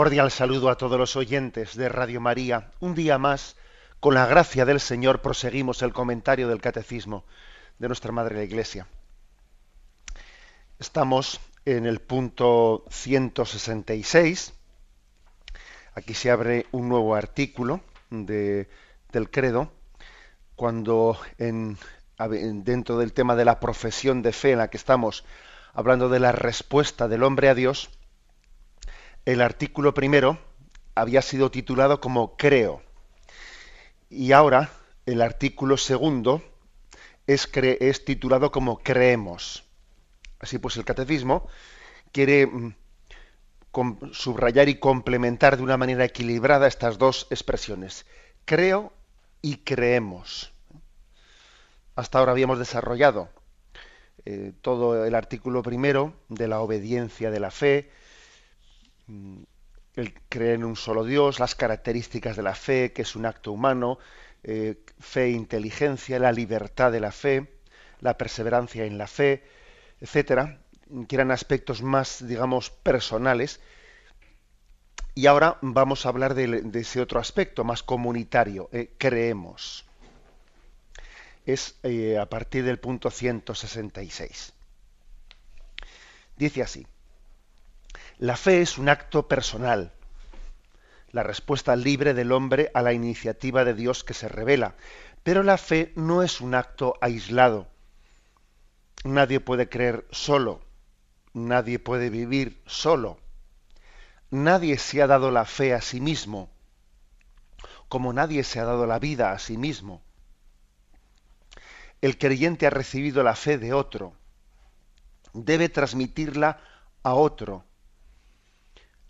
Cordial saludo a todos los oyentes de Radio María. Un día más, con la gracia del Señor, proseguimos el comentario del Catecismo de nuestra Madre la Iglesia. Estamos en el punto 166. Aquí se abre un nuevo artículo del credo, cuando en, dentro del tema de la profesión de fe en la que estamos hablando de la respuesta del hombre a Dios, el artículo primero había sido titulado como creo. Y ahora el artículo segundo es, titulado como creemos. Así pues, el catecismo quiere mm, subrayar y complementar de una manera equilibrada estas dos expresiones. Creo y creemos. Hasta ahora habíamos desarrollado eh, todo el artículo primero de la obediencia de la fe, el creer en un solo Dios, las características de la fe, que es un acto humano, eh, fe e inteligencia, la libertad de la fe, la perseverancia en la fe, etcétera, que eran aspectos más, digamos, personales. Y ahora vamos a hablar de, ese otro aspecto más comunitario, eh, creemos. Es eh, a partir del punto 166. Dice así. La fe es un acto personal, la respuesta libre del hombre a la iniciativa de Dios que se revela. Pero la fe no es un acto aislado. Nadie puede creer solo, nadie puede vivir solo. Nadie se ha dado la fe a sí mismo, como nadie se ha dado la vida a sí mismo. El creyente ha recibido la fe de otro, debe transmitirla a otro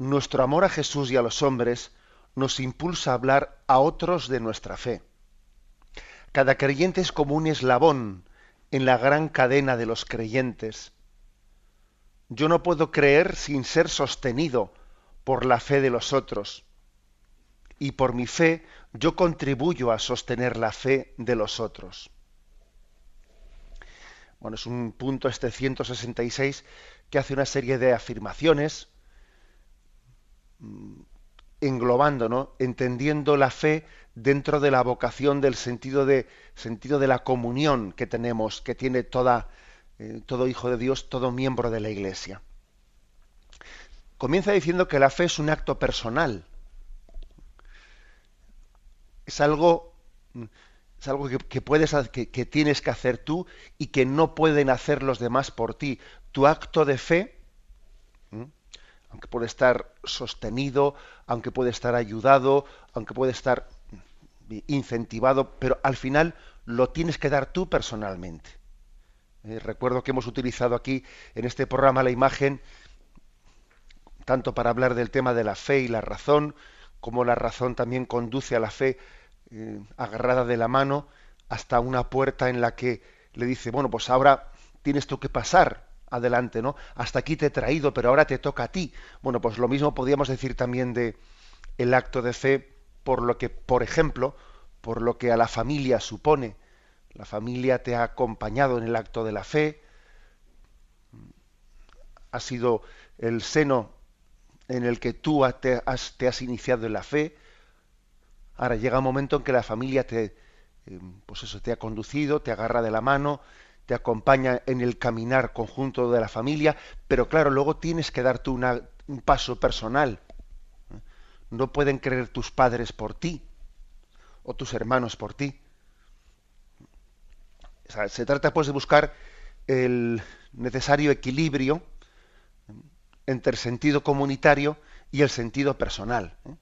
nuestro amor a Jesús y a los hombres nos impulsa a hablar a otros de nuestra fe. Cada creyente es como un eslabón en la gran cadena de los creyentes. Yo no puedo creer sin ser sostenido por la fe de los otros. Y por mi fe yo contribuyo a sostener la fe de los otros. Bueno, es un punto este 166 que hace una serie de afirmaciones englobando, ¿no? entendiendo la fe dentro de la vocación del sentido de, sentido de la comunión que tenemos, que tiene toda, eh, todo hijo de Dios, todo miembro de la Iglesia. Comienza diciendo que la fe es un acto personal. Es algo, es algo que, puedes, que, que tienes que hacer tú y que no pueden hacer los demás por ti. Tu acto de fe aunque puede estar sostenido, aunque puede estar ayudado, aunque puede estar incentivado, pero al final lo tienes que dar tú personalmente. Eh, recuerdo que hemos utilizado aquí en este programa la imagen tanto para hablar del tema de la fe y la razón, como la razón también conduce a la fe eh, agarrada de la mano hasta una puerta en la que le dice, bueno, pues ahora tienes tú que pasar adelante, ¿no? Hasta aquí te he traído, pero ahora te toca a ti. Bueno, pues lo mismo podríamos decir también de el acto de fe por lo que, por ejemplo, por lo que a la familia supone. La familia te ha acompañado en el acto de la fe, ha sido el seno en el que tú te has, iniciado en la fe. Ahora llega un momento en que la familia te, eh, pues eso, te ha conducido, te agarra de la mano, te acompaña en el caminar conjunto de la familia, pero claro, luego tienes que dar tú un paso personal. No pueden creer tus padres por ti o tus hermanos por ti. se trata pues de buscar el necesario equilibrio entre el sentido comunitario y el sentido personal. ¿eh?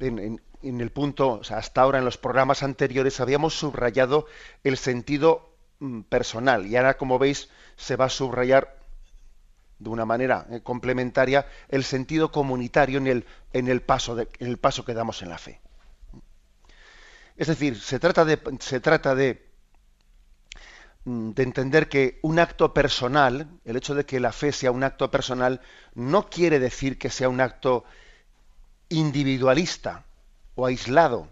en el punto, hasta ahora en los programas anteriores habíamos subrayado el sentido mm, personal y ahora, como veis, se va a subrayar de una manera eh, complementaria el sentido comunitario en el, en el, paso en el paso que damos en la fe. Es decir, se trata de, se trata de, mm, de entender que un acto personal, el hecho de que la fe sea un acto personal, no quiere decir que sea un acto individualista o aislado.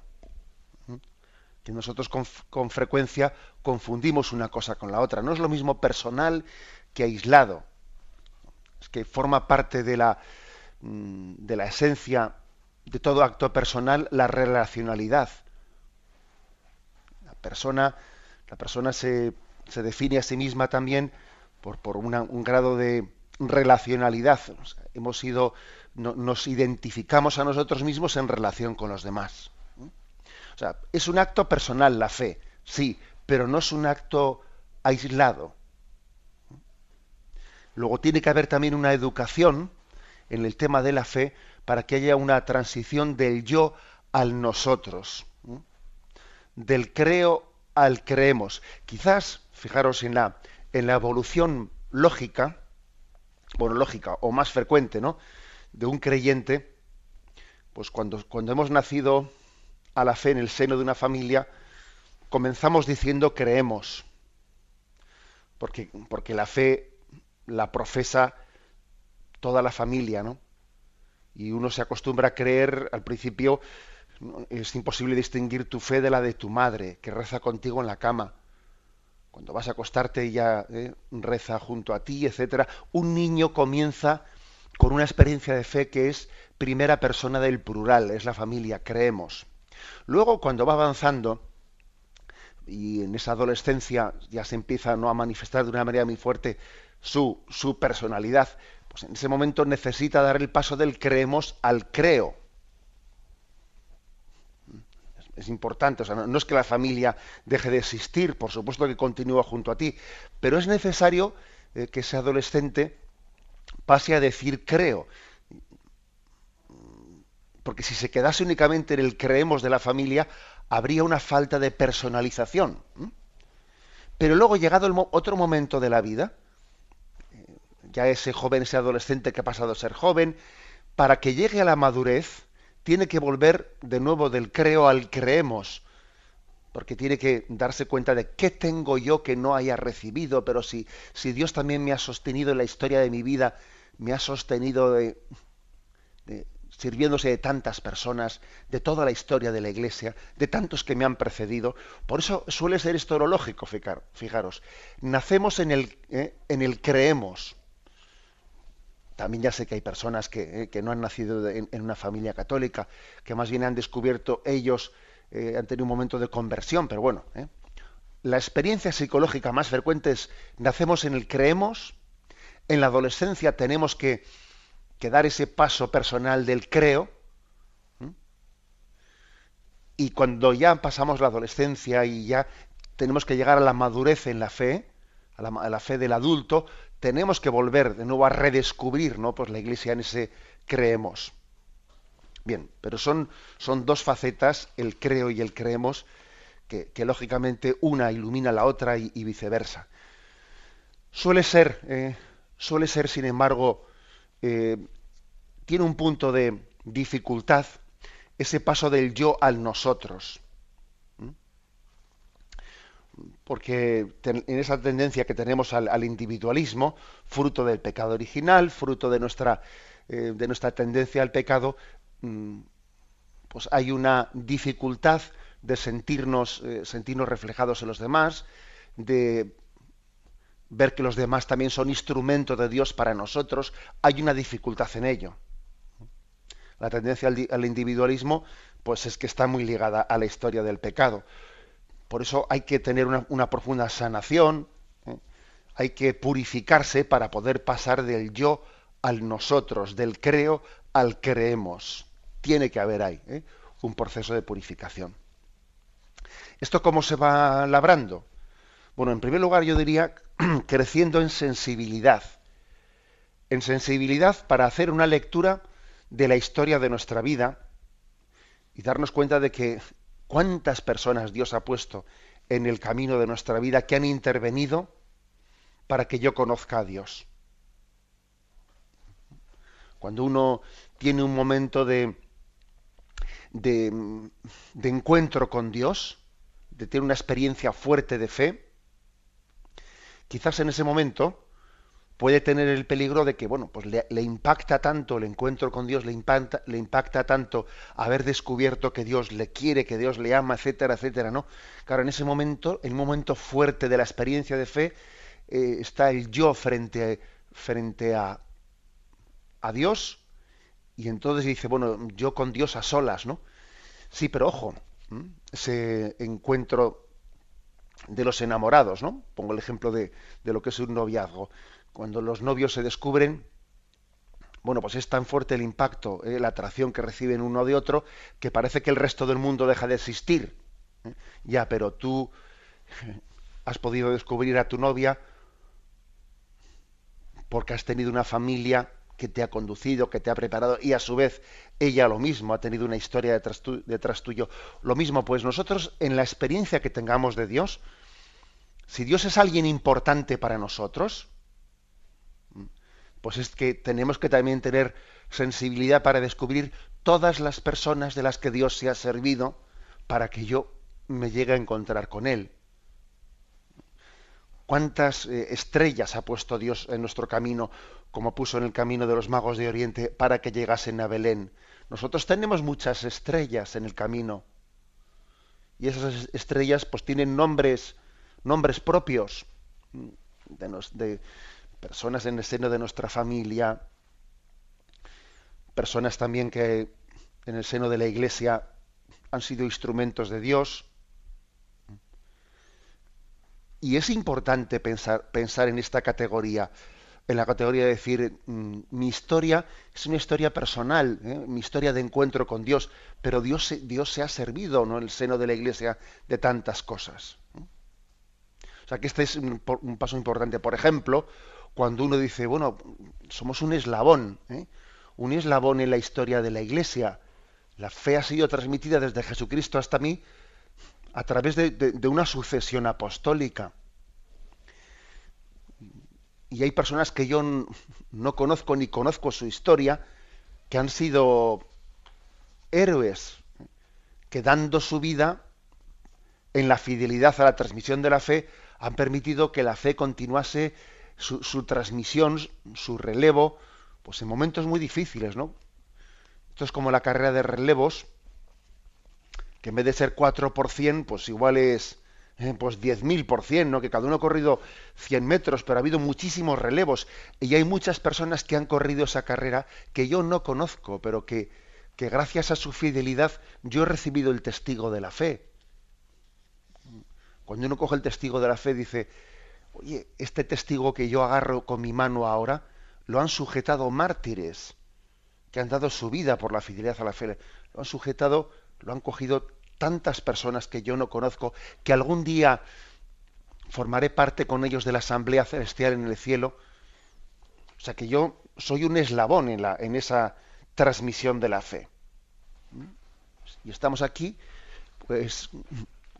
Que nosotros con, frecuencia confundimos una cosa con la otra. No es lo mismo personal que aislado. Es que forma parte de la, mm, de la esencia de todo acto personal la relacionalidad persona, la persona se, se define a sí misma también por, por un grado de relacionalidad. hemos sido, nos identificamos a nosotros mismos en relación con los demás. O sea, es un acto personal la fe, sí, pero no es un acto aislado. Luego tiene que haber también una educación en el tema de la fe para que haya una transición del yo al nosotros del creo al creemos. Quizás, fijaros en la, en la evolución lógica, bueno, lógica o más frecuente, ¿no? De un creyente, pues cuando, cuando hemos nacido a la fe en el seno de una familia, comenzamos diciendo creemos. Porque, porque la fe la profesa toda la familia, ¿no? Y uno se acostumbra a creer al principio es imposible distinguir tu fe de la de tu madre, que reza contigo en la cama. Cuando vas a acostarte ella eh, reza junto a ti, etcétera. Un niño comienza con una experiencia de fe que es primera persona del plural, es la familia, creemos. Luego, cuando va avanzando, y en esa adolescencia ya se empieza ¿no? a manifestar de una manera muy fuerte su, su personalidad, pues en ese momento necesita dar el paso del creemos al creo es importante. O sea, no, es que la familia deje de existir, por supuesto que continúa junto a ti, pero es necesario eh, que ese adolescente pase a decir creo. Porque si se quedase únicamente en el creemos de la familia, habría una falta de personalización. Pero luego, llegado el otro momento de la vida, eh, ya ese joven, ese adolescente que ha pasado a ser joven, para que llegue a la madurez, tiene que volver de nuevo del creo al creemos, porque tiene que darse cuenta de qué tengo yo que no haya recibido, pero si, si Dios también me ha sostenido en la historia de mi vida, me ha sostenido sirviéndose de tantas personas, de toda la historia de la Iglesia, de tantos que me han precedido. Por eso suele ser esto lógico, fijaros. Nacemos en el, eh, en el creemos. También ya sé que hay personas que, eh, no han nacido en, una familia católica, que más bien han descubierto ellos, eh, han tenido un momento de conversión, pero bueno, eh. la experiencia psicológica más frecuente es, nacemos en el creemos, en la adolescencia tenemos que, dar ese paso personal del creo, y cuando ya pasamos la adolescencia y ya tenemos que llegar a la madurez en la fe, a la, fe del adulto, tenemos que volver de nuevo a redescubrir ¿no? pues la iglesia en ese creemos. Bien, pero son, son dos facetas, el creo y el creemos, que, lógicamente una ilumina la otra y, viceversa. Suele ser, eh, suele ser, sin embargo, eh, tiene un punto de dificultad ese paso del yo al nosotros porque en esa tendencia que tenemos al, individualismo, fruto del pecado original, fruto de nuestra, eh, de nuestra tendencia al pecado, pues hay una dificultad de sentirnos, eh, sentirnos reflejados en los demás, de ver que los demás también son instrumento de Dios para nosotros, hay una dificultad en ello. La tendencia al, al individualismo, pues es que está muy ligada a la historia del pecado. Por eso hay que tener una, profunda sanación, ¿eh? hay que purificarse para poder pasar del yo al nosotros, del creo al creemos. Tiene que haber ahí ¿eh? un proceso de purificación. ¿Esto cómo se va labrando? Bueno, en primer lugar yo diría creciendo en sensibilidad. En sensibilidad para hacer una lectura de la historia de nuestra vida y darnos cuenta de que ¿Cuántas personas Dios ha puesto en el camino de nuestra vida que han intervenido para que yo conozca a Dios? Cuando uno tiene un momento de, de, encuentro con Dios, de tener una experiencia fuerte de fe, quizás en ese momento puede tener el peligro de que, bueno, pues le, impacta tanto el encuentro con Dios, le impacta, le impacta tanto haber descubierto que Dios le quiere, que Dios le ama, etcétera, etcétera, ¿no? Claro, en ese momento, el momento fuerte de la experiencia de fe, eh, está el yo frente, frente a, a Dios, y entonces dice, bueno, yo con Dios a solas, ¿no? Sí, pero ojo, ese encuentro de los enamorados, ¿no? Pongo el ejemplo de, de, lo que es un noviazgo. Cuando los novios se descubren, bueno, pues es tan fuerte el impacto, ¿eh? la atracción que reciben uno de otro, que parece que el resto del mundo deja de existir. ¿eh? Ya, pero tú has podido descubrir a tu novia porque has tenido una familia que te ha conducido, que te ha preparado y a su vez ella lo mismo ha tenido una historia detrás, tuyo. Lo mismo, pues nosotros en la experiencia que tengamos de Dios, si Dios es alguien importante para nosotros, pues es que tenemos que también tener sensibilidad para descubrir todas las personas de las que Dios se ha servido para que yo me llegue a encontrar con Él. ¿Cuántas eh, estrellas ha puesto Dios en nuestro camino, como puso en el camino de los magos de Oriente, para que llegasen a Belén? Nosotros tenemos muchas estrellas en el camino. Y esas estrellas pues tienen nombres, nombres propios de, de personas en el seno de nuestra familia, personas también que en el seno de la iglesia han sido instrumentos de Dios, y es importante pensar, en esta categoría, en la categoría de decir, mm, mi historia es una historia personal, ¿eh? mi historia de encuentro con Dios, pero Dios, Dios se ha servido ¿no? en el seno de la Iglesia de tantas cosas. O sea que este es un, paso importante. Por ejemplo, cuando uno dice, bueno, somos un eslabón, ¿eh? un eslabón en la historia de la Iglesia. La fe ha sido transmitida desde Jesucristo hasta mí a través de, una sucesión apostólica. Y hay personas que yo no conozco ni conozco su historia, que han sido héroes, que dando su vida en la fidelidad a la transmisión de la fe, han permitido que la fe continuase su, su transmisión, su relevo, pues en momentos muy difíciles, ¿no? Esto es como la carrera de relevos, que en vez de ser 4 por 100, pues igual es eh, pues 10.000 por 100, ¿no? que cada uno ha corrido 100 metros, pero ha habido muchísimos relevos y hay muchas personas que han corrido esa carrera que yo no conozco, pero que, que gracias a su fidelidad yo he recibido el testigo de la fe. Cuando uno coge el testigo de la fe dice, oye, este testigo que yo agarro con mi mano ahora, lo han sujetado mártires que han dado su vida por la fidelidad a la fe, lo han sujetado lo han cogido tantas personas que yo no conozco, que algún día formaré parte con ellos de la Asamblea Celestial en el cielo. O sea que yo soy un eslabón en, la, esa transmisión de la fe. Y estamos aquí, pues,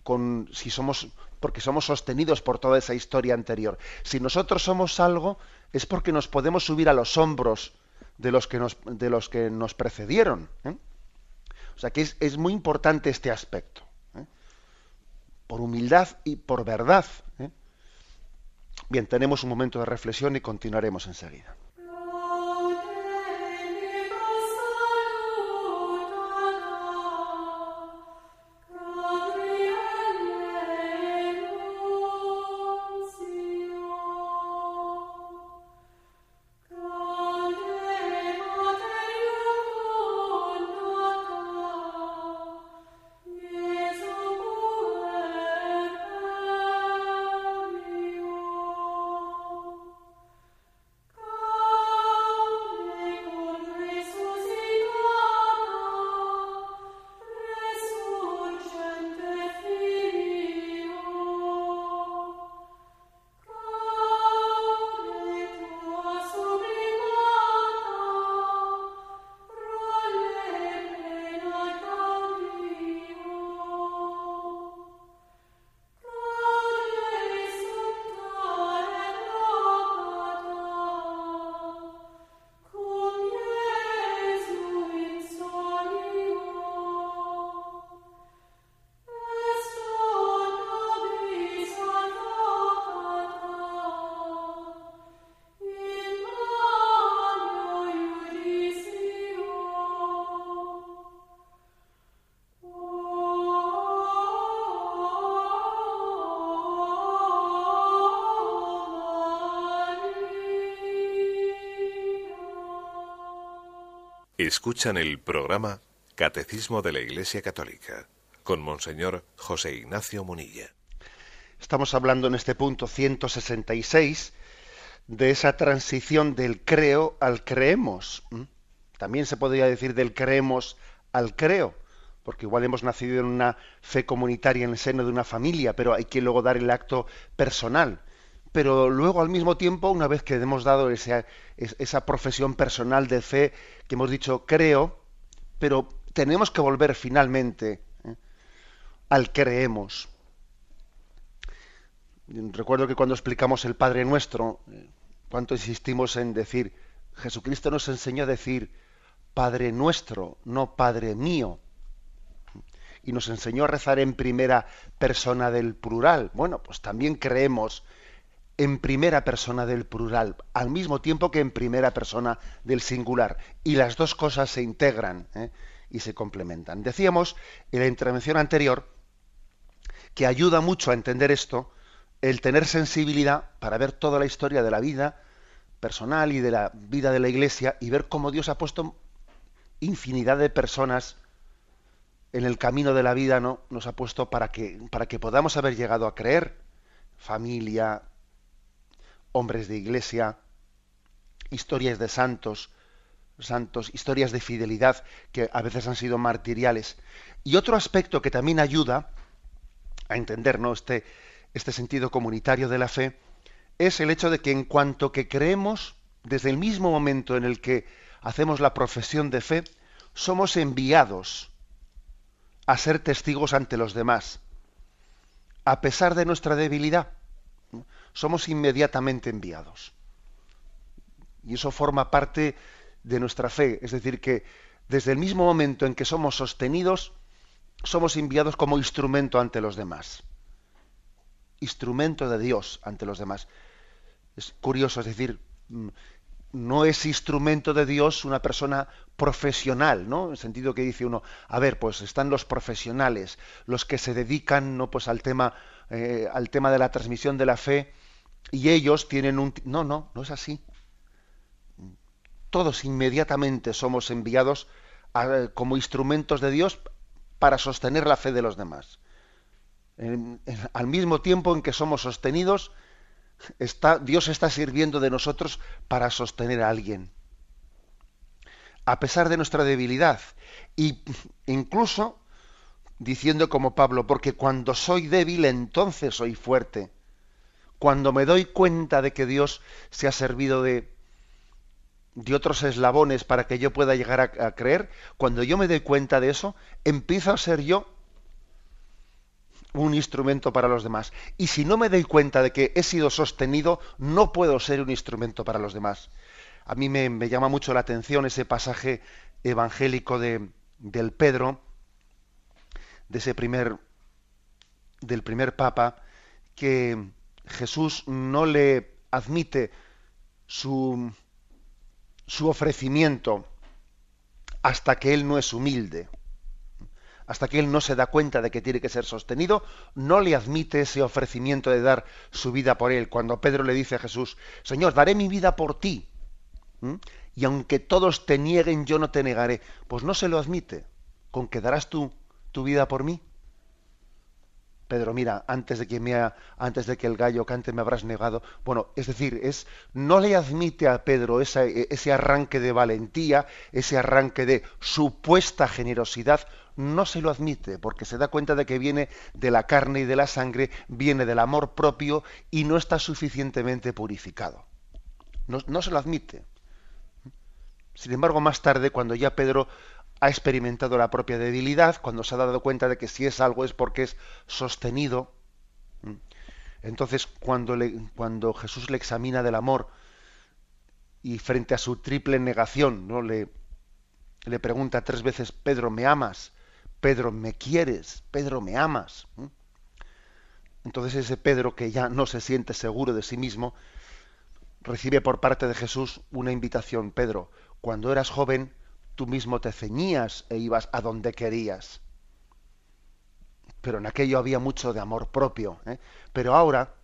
con, si somos, porque somos sostenidos por toda esa historia anterior. Si nosotros somos algo, es porque nos podemos subir a los hombros de los que nos, de los que nos precedieron. ¿eh? O sea que es, muy importante este aspecto. ¿eh? Por humildad y por verdad. ¿eh? Bien, tenemos un momento de reflexión y continuaremos enseguida. Escuchan el programa Catecismo de la Iglesia Católica con Monseñor José Ignacio Munilla. Estamos hablando en este punto 166 de esa transición del creo al creemos. También se podría decir del creemos al creo, porque igual hemos nacido en una fe comunitaria en el seno de una familia, pero hay que luego dar el acto personal pero luego al mismo tiempo, una vez que hemos dado esa, profesión personal de fe, que hemos dicho creo, pero tenemos que volver finalmente ¿eh? al creemos. Recuerdo que cuando explicamos el Padre Nuestro, eh, cuánto insistimos en decir, Jesucristo nos enseñó a decir Padre Nuestro, no Padre mío. Y nos enseñó a rezar en primera persona del plural. Bueno, pues también creemos en primera persona del plural, al mismo tiempo que en primera persona del singular. Y las dos cosas se integran ¿eh? y se complementan. Decíamos en la intervención anterior que ayuda mucho a entender esto el tener sensibilidad para ver toda la historia de la vida personal y de la vida de la Iglesia y ver cómo Dios ha puesto infinidad de personas en el camino de la vida, ¿no? Nos ha puesto para que, para que podamos haber llegado a creer. Familia, hombres de iglesia, historias de santos, santos, historias de fidelidad que a veces han sido martiriales. Y otro aspecto que también ayuda a entender este, este sentido comunitario de la fe es el hecho de que en cuanto que creemos, desde el mismo momento en el que hacemos la profesión de fe, somos enviados a ser testigos ante los demás, a pesar de nuestra debilidad somos inmediatamente enviados. Y eso forma parte de nuestra fe. Es decir, que desde el mismo momento en que somos sostenidos, somos enviados como instrumento ante los demás. Instrumento de Dios ante los demás. Es curioso, es decir, mm, no es instrumento de Dios una persona profesional, ¿no? En el sentido que dice uno, a ver, pues están los profesionales, los que se dedican, ¿no? Pues al tema, eh, al tema de la transmisión de la fe, y ellos tienen un... No, no, no es así. Todos inmediatamente somos enviados como instrumentos de Dios para sostener la fe de los demás. al mismo tiempo en que somos sostenidos, está, Dios está sirviendo de nosotros para sostener a alguien. A pesar de nuestra debilidad. Y incluso diciendo como Pablo, porque cuando soy débil entonces soy fuerte cuando me doy cuenta de que Dios se ha servido de, de otros eslabones para que yo pueda llegar a, creer, cuando yo me doy cuenta de eso, empiezo a ser yo un instrumento para los demás. Y si no me doy cuenta de que he sido sostenido, no puedo ser un instrumento para los demás. A mí me, me llama mucho la atención ese pasaje evangélico de, del Pedro, de ese primer, del primer papa, que, Jesús no le admite su, su ofrecimiento hasta que él no es humilde, hasta que él no se da cuenta de que tiene que ser sostenido, no le admite ese ofrecimiento de dar su vida por él. Cuando Pedro le dice a Jesús, Señor, daré mi vida por ti, y aunque todos te nieguen, yo no te negaré, pues no se lo admite, con que darás tú tu vida por mí. Pedro, mira, antes de que me antes de que el gallo cante me habrás negado. Bueno, es decir, es no le admite a Pedro ese arranque de valentía, ese arranque de supuesta generosidad, no se lo admite, porque se da cuenta de que viene de la carne y de la sangre, viene del amor propio y no está suficientemente purificado. No, no se lo admite. Sin embargo, más tarde, cuando ya Pedro ha experimentado la propia debilidad, cuando se ha dado cuenta de que si es algo es porque es sostenido. Entonces, cuando, cuando Jesús le examina del amor y frente a su triple negación, ¿no? le, le pregunta tres veces, Pedro, ¿me amas? Pedro, ¿me quieres? Pedro, ¿me amas? Entonces ese Pedro que ya no se siente seguro de sí mismo, recibe por parte de Jesús una invitación. Pedro, cuando eras joven, tú mismo te ceñías e ibas a donde querías. Pero en aquello había mucho de amor propio. ¿eh? Pero ahora,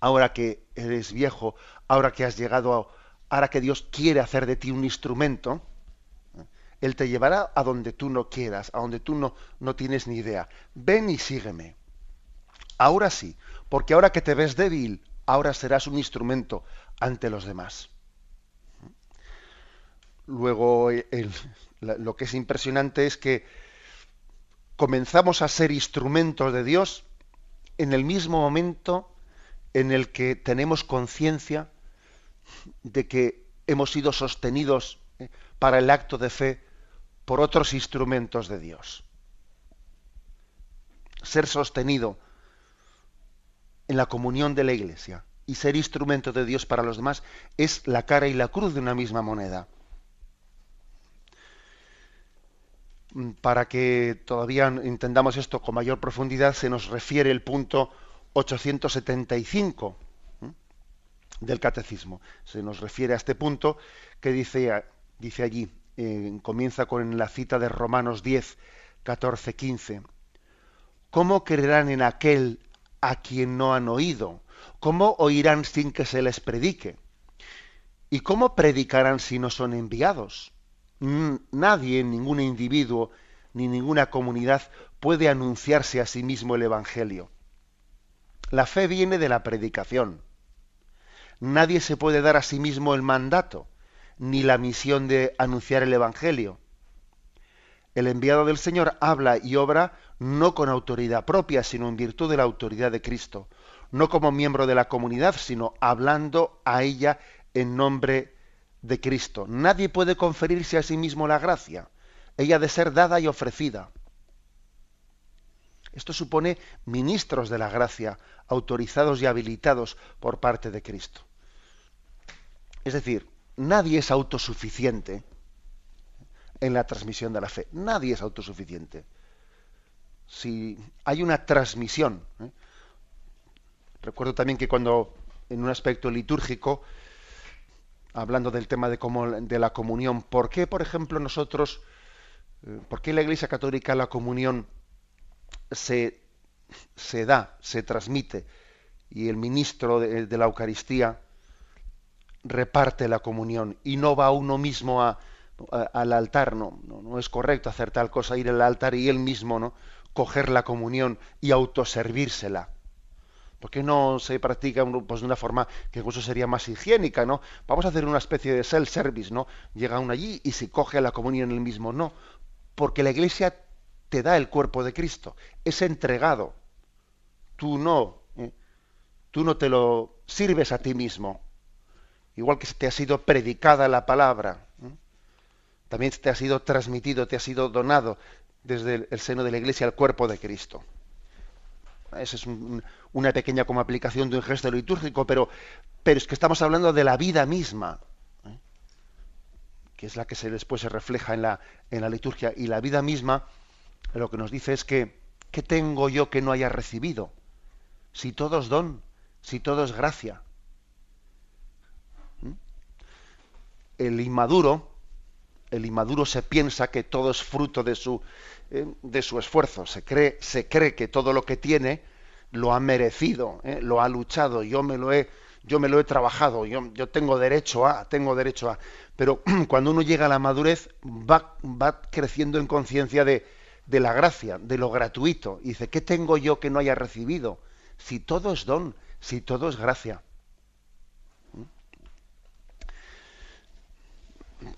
ahora que eres viejo, ahora que has llegado, a, ahora que Dios quiere hacer de ti un instrumento, Él te llevará a donde tú no quieras, a donde tú no, no tienes ni idea. Ven y sígueme. Ahora sí, porque ahora que te ves débil, ahora serás un instrumento ante los demás. Luego, lo que es impresionante es que comenzamos a ser instrumentos de Dios en el mismo momento en el que tenemos conciencia de que hemos sido sostenidos eh, para el acto de fe por otros instrumentos de Dios. Ser sostenido en la comunión de la Iglesia y ser instrumento de Dios para los demás es la cara y la cruz de una misma moneda. Mm, para que todavía entendamos esto con mayor profundidad, se nos refiere el punto 875 del catecismo. Se nos refiere a este punto que dice, dice allí, comienza con la cita de Romanos 10, 14, 15. ¿Cómo creerán en aquel a quien no han oído? ¿Cómo oirán sin que se les predique? ¿Y cómo predicarán si no son enviados? Nadie, ningún individuo, ni ninguna comunidad puede anunciarse a sí mismo el Evangelio. La fe viene de la predicación. Nadie se puede dar a sí mismo el mandato, ni la misión de anunciar el Evangelio. El enviado del Señor habla y obra no con autoridad propia, sino en virtud de la autoridad de Cristo, no como miembro de la comunidad, sino hablando a ella en nombre de Cristo. Nadie puede conferirse a sí mismo la gracia. Ella ha de ser dada y ofrecida. Esto supone ministros de la gracia, autorizados y habilitados por parte de Cristo. Es decir, nadie es autosuficiente en la transmisión de la fe. Nadie es autosuficiente. Si hay una transmisión, ¿eh? recuerdo también que cuando en un aspecto litúrgico hablando del tema de, la comunión, ¿por qué, por ejemplo, nosotros, eh, por qué la Iglesia Católica la comunión se, se da, se transmite y el ministro de, la Eucaristía reparte la comunión y no va uno mismo a, al altar? No, no, no, es correcto hacer tal cosa, ir al altar y él mismo no coger la comunión y autoservírsela. ¿Por qué no se practica pues, de una forma que incluso sería más higiénica, ¿no? Vamos a hacer una especie de self-service, ¿no? Llega uno allí y se coge a la comunión el mismo. No, porque la iglesia te da el cuerpo de Cristo, es entregado. Tú no, ¿eh? tú no te lo sirves a ti mismo. Igual que te ha sido predicada la palabra, ¿eh? también te ha sido transmitido, te ha sido donado desde el seno de la iglesia el cuerpo de Cristo. Esa es una pequeña como aplicación de un gesto litúrgico, pero, pero es que estamos hablando de la vida misma, ¿eh? que es la que se, después se refleja en la, en la liturgia. Y la vida misma lo que nos dice es que, ¿qué tengo yo que no haya recibido? Si todo es don, si todo es gracia. ¿Mm? El inmaduro, el inmaduro se piensa que todo es fruto de su, de su esfuerzo. Se cree, se cree que todo lo que tiene lo ha merecido, eh, lo ha luchado, yo me lo he, yo me lo he trabajado, yo, yo tengo derecho a, tengo derecho a. Pero cuando uno llega a la madurez, va, va creciendo en conciencia de, de la gracia, de lo gratuito. Y dice, ¿qué tengo yo que no haya recibido? Si todo es don, si todo es gracia.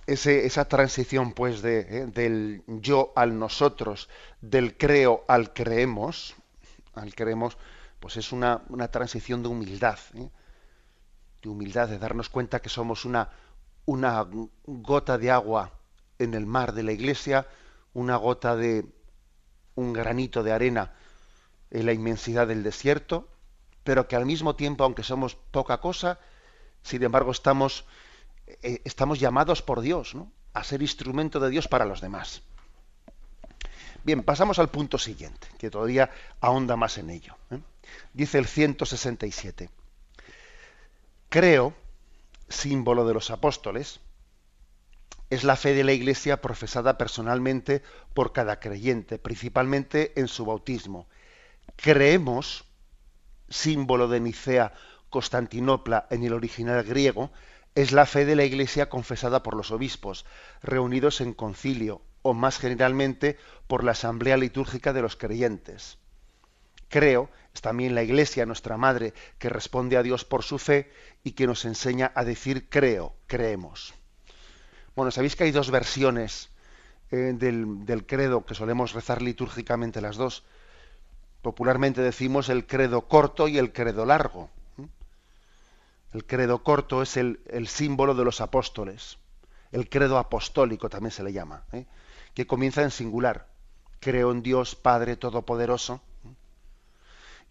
Esa transición pues de, eh, del yo al nosotros, del creo al creemos, al creemos, pues es una, transición de humildad, ¿eh? de humildad, de darnos cuenta que somos una, una gota de agua en el mar de la iglesia, una gota de un granito de arena en la inmensidad del desierto, pero que al mismo tiempo, aunque somos poca cosa, sin embargo estamos eh, estamos llamados por Dios a ser instrumento de Dios para los demás. Bien, pasamos al punto siguiente, que todavía ahonda más en ello. ¿eh? Dice el 167. Creo, símbolo de los apóstoles, es la fe de la Iglesia profesada personalmente por cada creyente, principalmente en su bautismo. Creemos, símbolo de Nicea, Constantinopla en el original griego, es la fe de la Iglesia confesada por los obispos, reunidos en concilio, o más generalmente por la asamblea litúrgica de los creyentes. Creo es también la Iglesia, nuestra Madre, que responde a Dios por su fe y que nos enseña a decir creo, creemos. Bueno, sabéis que hay dos versiones eh, del, del, credo que solemos rezar litúrgicamente las dos. Popularmente decimos el credo corto y el credo largo. El credo corto es el, el símbolo de los apóstoles. El credo apostólico también se le llama, ¿eh? que comienza en singular. Creo en Dios Padre Todopoderoso.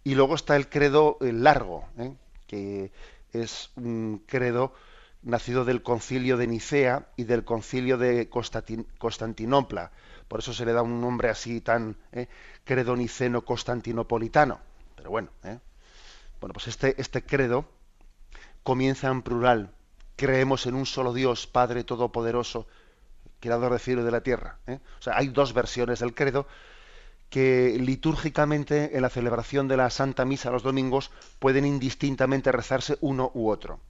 Y luego está el credo largo, ¿eh? que es un credo nacido del concilio de Nicea y del concilio de Constantinopla. Por eso se le da un nombre así tan ¿eh? credo niceno constantinopolitano. Pero bueno, ¿eh? bueno, pues este, este credo comienza en plural. Creemos en un solo Dios, Padre Todopoderoso, Creador del cielo y de la tierra. ¿eh? O sea, hay dos versiones del credo que litúrgicamente en la celebración de la Santa Misa los domingos pueden indistintamente rezarse uno u otro.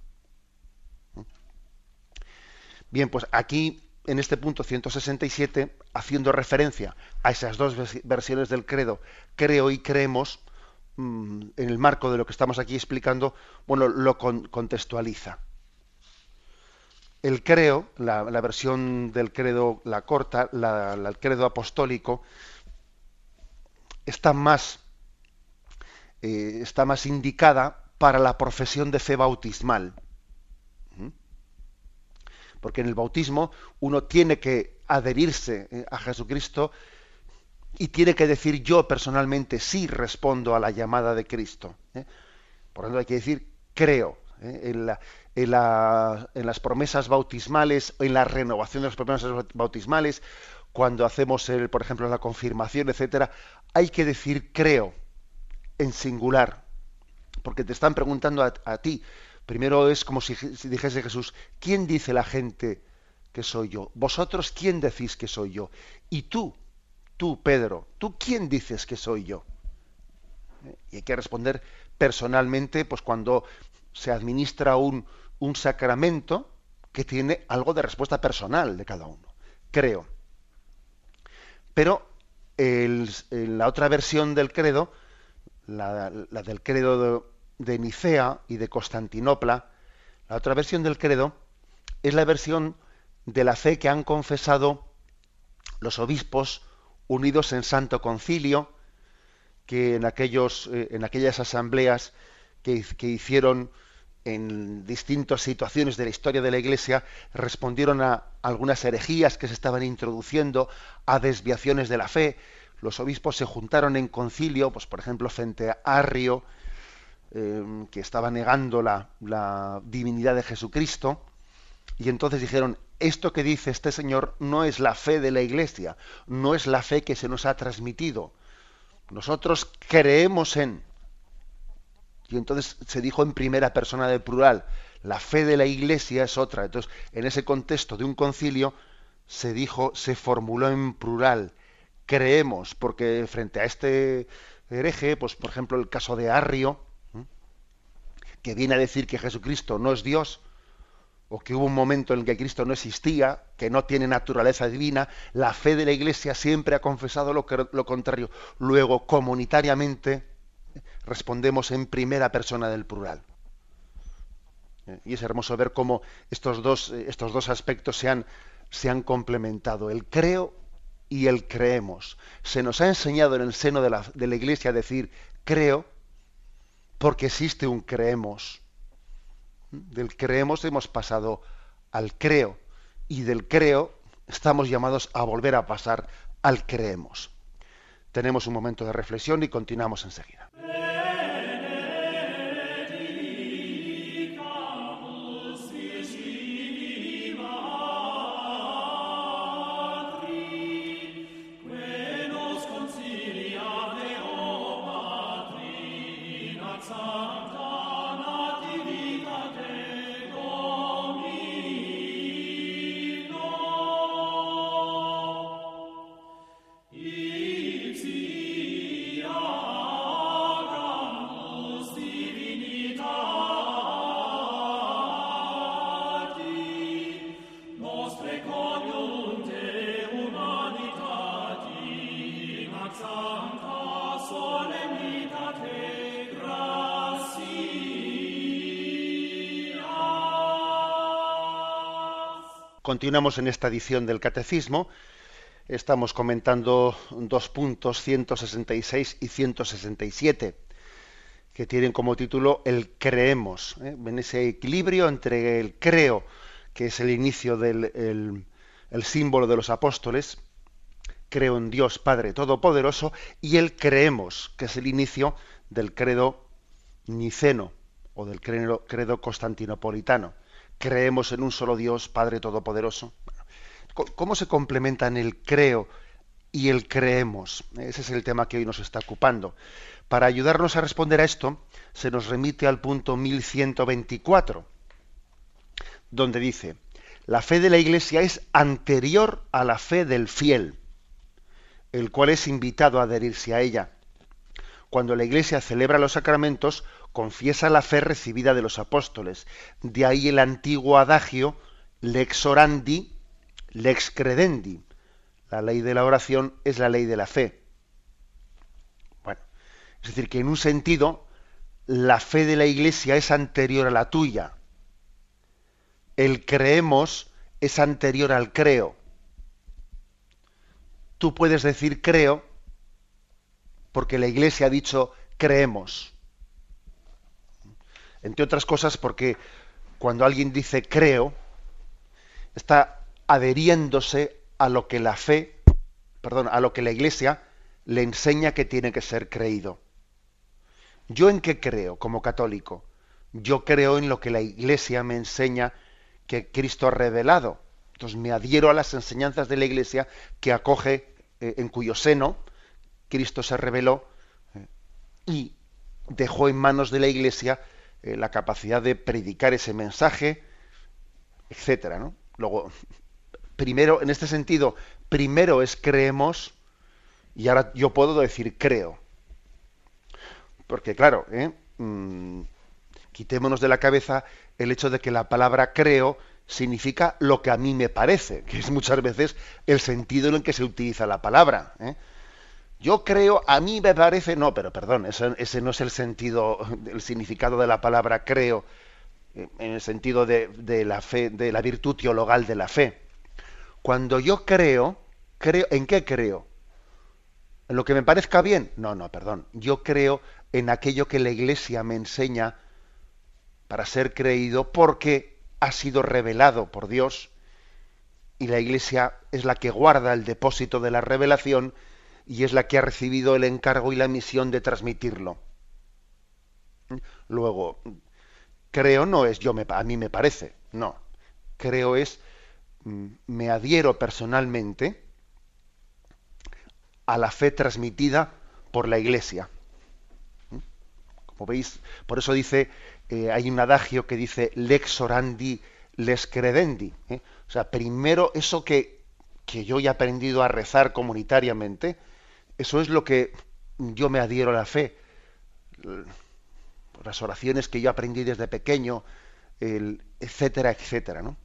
Bien, pues aquí en este punto 167, haciendo referencia a esas dos versiones del credo, creo y creemos, en el marco de lo que estamos aquí explicando, bueno, lo contextualiza. El creo, la, versión del credo, la corta, el credo apostólico, está más, eh, está más indicada para la profesión de fe bautismal porque en el bautismo uno tiene que adherirse eh, a Jesucristo y tiene que decir yo personalmente sí respondo a la llamada de Cristo. ¿eh? Por lo tanto hay que decir creo. ¿eh? En, las promesas bautismales, en la renovación de las promesas bautismales, cuando hacemos, el, por ejemplo, la confirmación, etcétera, hay que decir creo en singular, porque te están preguntando a ti, Primero es como si, dijese Jesús, ¿quién dice la gente que soy yo? ¿Vosotros quién decís que soy yo? Y tú, tú, Pedro, ¿tú quién dices que soy yo? Y hay que responder personalmente, pues cuando se administra un, un sacramento que tiene algo de respuesta personal de cada uno. Creo. Pero la otra versión del credo, la, la del credo de, de Nicea y de Constantinopla, la otra versión del credo es la versión de la fe que han confesado los obispos unidos en santo concilio, que en, aquellos, eh, en aquellas asambleas que, hicieron en distintas situaciones de la historia de la Iglesia respondieron a algunas herejías que se estaban introduciendo, a desviaciones de la fe. Los obispos se juntaron en concilio, pues por ejemplo frente a Arrio, Em, que estaba negando la, divinidad de Jesucristo, y entonces dijeron, esto que dice este señor no es la fe de la iglesia, no es la fe que se nos ha transmitido. Nosotros creemos en. Y entonces se dijo en primera persona de plural, la fe de la iglesia es otra. Entonces, en ese contexto de un concilio, se dijo, se formuló en plural, creemos, porque frente a este hereje, pues por ejemplo el caso de Arrio, que viene a decir que Jesucristo no es Dios, o que hubo un momento en el que Cristo no existía, que no tiene naturaleza divina, la fe de la Iglesia siempre ha confesado lo, contrario. Luego, comunitariamente, respondemos en primera persona del plural. Y es hermoso ver cómo estos dos, estos dos aspectos se han, se han complementado, el creo y el creemos. Se nos ha enseñado en el seno de la, de la Iglesia a decir creo, porque existe un creemos. Del creemos hemos pasado al creo y del creo estamos llamados a volver a pasar al creemos. Tenemos un momento de reflexión y continuamos enseguida. Continuamos en esta edición del Catecismo. Estamos comentando dos puntos 166 y 167 que tienen como título el creemos, ¿eh? en ese equilibrio entre el creo, que es el inicio del el, símbolo de los apóstoles, creo en Dios Padre Todopoderoso, y el creemos, que es el inicio del credo niceno o del credo, credo constantinopolitano creemos en un solo Dios, Padre Todopoderoso. ¿Cómo se complementan el creo y el creemos? Ese es el tema que hoy nos está ocupando. Para ayudarnos a responder a esto, se nos remite al punto 1124, donde dice, la fe de la Iglesia es anterior a la fe del fiel, el cual es invitado a adherirse a ella. Cuando la Iglesia celebra los sacramentos, confiesa la fe recibida de los apóstoles. De ahí el antiguo adagio lex orandi, lex credendi. La ley de la oración es la ley de la fe. Bueno, es decir, que en un sentido la fe de la Iglesia es anterior a la tuya. El creemos es anterior al creo. Tú puedes decir creo porque la Iglesia ha dicho creemos. Entre otras cosas porque cuando alguien dice creo, está adheriéndose a lo que la fe, perdón, a lo que la Iglesia le enseña que tiene que ser creído. ¿Yo en qué creo como católico? Yo creo en lo que la Iglesia me enseña que Cristo ha revelado. Entonces me adhiero a las enseñanzas de la Iglesia que acoge, eh, en cuyo seno Cristo se reveló eh, y dejó en manos de la Iglesia eh, la capacidad de predicar ese mensaje, etcétera, ¿no? Luego, primero, en este sentido, primero es creemos y ahora yo puedo decir creo. Porque claro, ¿eh? mm, quitémonos de la cabeza el hecho de que la palabra creo significa lo que a mí me parece, que es muchas veces el sentido en el que se utiliza la palabra. ¿eh? Yo creo, a mí me parece, no, pero perdón, ese, no es el sentido, el significado de la palabra creo, en el sentido de, la fe, de la virtud teologal de la fe. Cuando yo creo, creo, ¿en qué creo? ¿En lo que me parezca bien? No, no, perdón. Yo creo en aquello que la Iglesia me enseña para ser creído porque ha sido revelado por Dios y la Iglesia es la que guarda el depósito de la revelación y es la que ha recibido el encargo y la misión de transmitirlo. Luego, creo no es yo me, a mí me parece, no. Creo es mm, me adhiero personalmente a la fe transmitida por la Iglesia. Como veis, por eso dice, eh, hay un adagio que dice lex orandi, les credendi. ¿eh? O sea, primero eso que, que yo he aprendido a rezar comunitariamente, eso es lo que yo me adhiero a la fe. Las oraciones que yo aprendí desde pequeño, etcétera, etcétera. ¿no?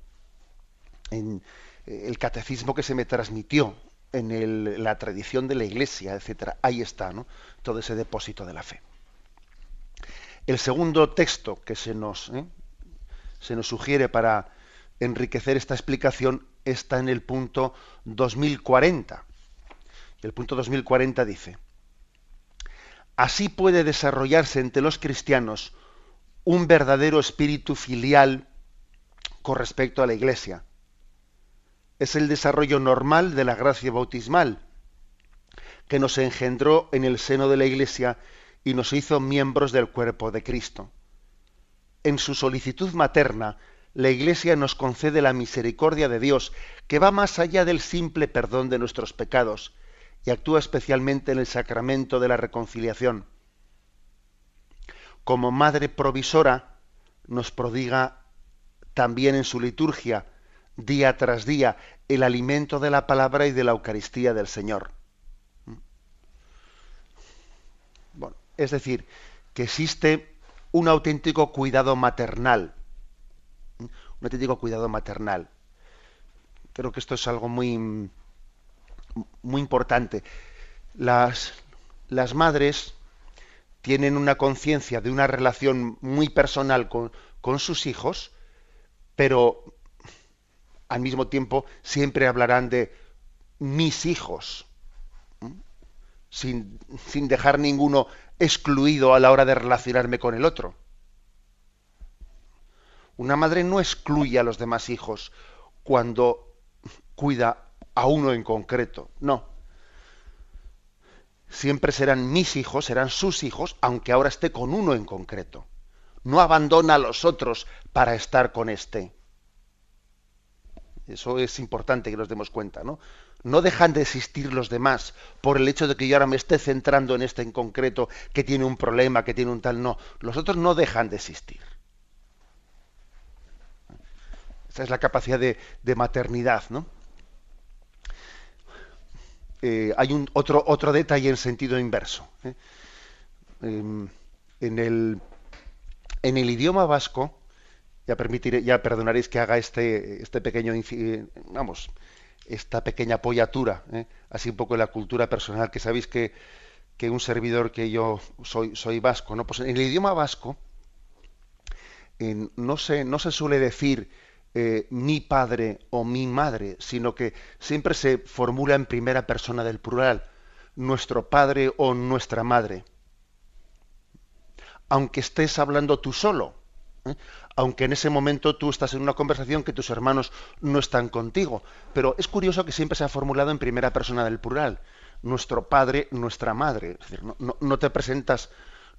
En el catecismo que se me transmitió en la tradición de la iglesia, etcétera. Ahí está, ¿no? Todo ese depósito de la fe. El segundo texto que se nos, ¿eh? se nos sugiere para enriquecer esta explicación está en el punto 2040 el punto 2040 dice, así puede desarrollarse entre los cristianos un verdadero espíritu filial con respecto a la Iglesia. Es el desarrollo normal de la gracia bautismal, que nos engendró en el seno de la Iglesia y nos hizo miembros del cuerpo de Cristo. En su solicitud materna, la Iglesia nos concede la misericordia de Dios, que va más allá del simple perdón de nuestros pecados, y actúa especialmente en el sacramento de la reconciliación. Como madre provisora nos prodiga también en su liturgia, día tras día, el alimento de la palabra y de la Eucaristía del Señor. Bueno, es decir, que existe un auténtico cuidado maternal. Un auténtico cuidado maternal. Creo que esto es algo muy, muy importante. las, las madres tienen una conciencia de una relación muy personal con, con sus hijos, pero al mismo tiempo siempre hablarán de mis hijos, sin, sin, dejar ninguno excluido a la hora de relacionarme con el otro. Una madre no excluye a los demás hijos cuando cuida a uno en concreto, no. Siempre serán mis hijos, serán sus hijos, aunque ahora esté con uno en concreto. No abandona a los otros para estar con este. Eso es importante que nos demos cuenta, ¿no? No dejan de existir los demás por el hecho de que yo ahora me esté centrando en este en concreto que tiene un problema, que tiene un tal. No, los otros no dejan de existir. Esa es la capacidad de, maternidad, ¿no? Eh, hay un otro, otro detalle en sentido inverso. ¿eh? Em, en, el, en el idioma vasco, ya permitiré, ya perdonaréis que haga este, este pequeño, vamos, esta pequeña apoyatura, ¿eh? así un poco en la cultura personal, que sabéis que, que un servidor que yo soy, soy vasco, ¿no? Pues en el idioma vasco no, se, no se suele decir eh, mi padre o mi madre, sino que siempre se formula en primera persona del plural, nuestro padre o nuestra madre. Aunque estés hablando tú solo, ¿eh? aunque en ese momento tú estás en una conversación que tus hermanos no están contigo. Pero es curioso que siempre se ha formulado en primera persona del plural. Nuestro padre, nuestra madre. Es decir, no, te presentas,